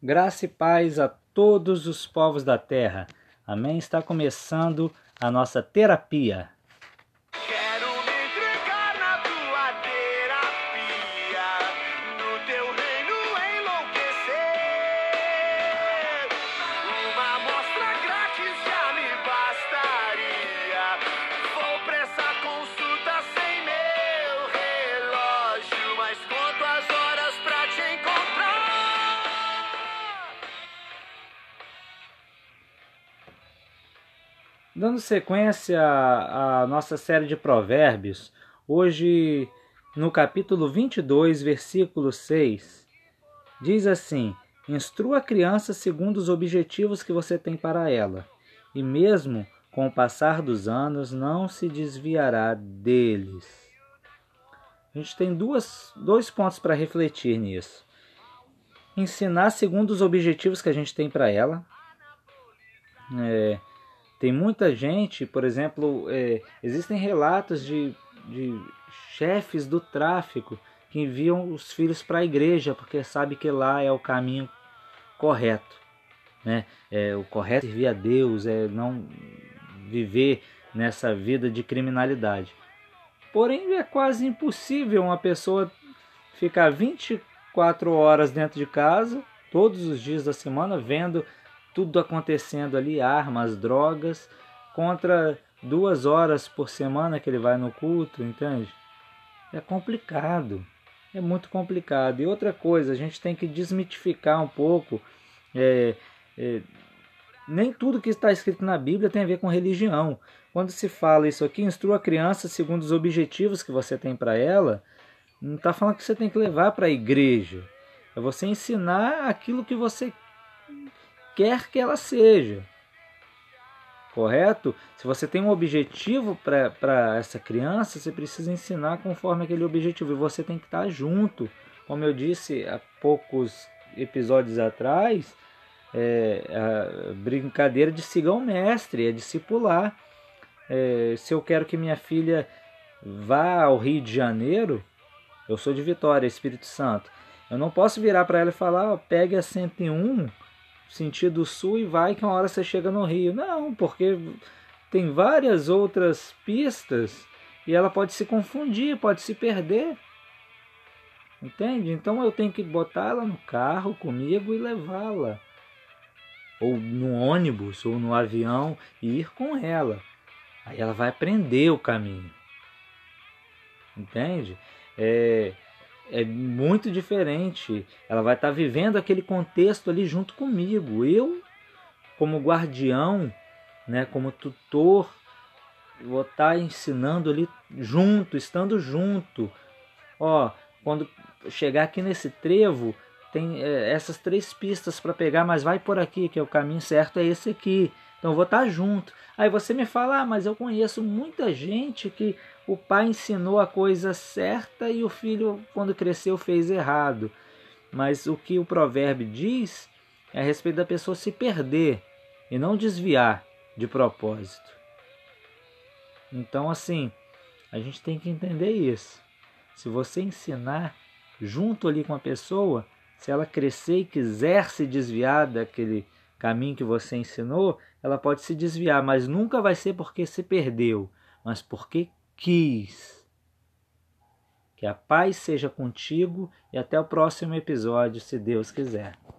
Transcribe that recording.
Graça e paz a todos os povos da terra. Amém. Está começando a nossa terapia. Dando sequência à nossa série de provérbios, hoje no capítulo 22, versículo 6, diz assim: Instrua a criança segundo os objetivos que você tem para ela, e mesmo com o passar dos anos não se desviará deles. A gente tem duas, dois pontos para refletir nisso. Ensinar segundo os objetivos que a gente tem para ela. É, tem muita gente, por exemplo, é, existem relatos de, de chefes do tráfico que enviam os filhos para a igreja porque sabe que lá é o caminho correto, né? É o correto é servir a Deus, é não viver nessa vida de criminalidade. Porém, é quase impossível uma pessoa ficar 24 horas dentro de casa, todos os dias da semana, vendo tudo acontecendo ali, armas, drogas, contra duas horas por semana que ele vai no culto, entende? É complicado, é muito complicado. E outra coisa, a gente tem que desmitificar um pouco. é, é, nem tudo que está escrito na Bíblia tem a ver com religião. Quando se fala isso aqui, instrua a criança segundo os objetivos que você tem para ela, não está falando que você tem que levar para a igreja. É você ensinar aquilo que você quer que ela seja. Correto? Se você tem um objetivo para essa criança, você precisa ensinar conforme aquele objetivo. E você tem que estar junto. Como eu disse há poucos episódios atrás, é, a brincadeira de siga o mestre, é discipular. É, se eu quero que minha filha vá ao Rio de Janeiro, eu sou de Vitória, Espírito Santo. Eu não posso virar para ela e falar, ó, pegue a 101 sentido sul e vai que uma hora você chega no Rio. Não, porque tem várias outras pistas e ela pode se confundir, pode se perder. Entende? Então eu tenho que botar ela no carro comigo e levá-la. Ou no ônibus, ou no avião e ir com ela. Aí ela vai aprender o caminho. Entende? É, é muito diferente. Ela vai estar vivendo aquele contexto ali junto comigo. Eu, como guardião, né, como tutor, vou estar ensinando ali junto, estando junto. Ó, quando chegar aqui nesse trevo, tem é, essas três pistas para pegar, mas vai por aqui, que é o caminho certo é esse aqui. Então eu vou estar junto. Aí você me fala, ah, mas eu conheço muita gente que o pai ensinou a coisa certa e o filho, quando cresceu, fez errado. Mas o que o provérbio diz é a respeito da pessoa se perder e não desviar de propósito. Então, assim, a gente tem que entender isso. Se você ensinar junto ali com a pessoa, se ela crescer e quiser se desviar daquele caminho que você ensinou, ela pode se desviar, mas nunca vai ser porque se perdeu, mas porque quis. Que a paz seja contigo e até o próximo episódio, se Deus quiser.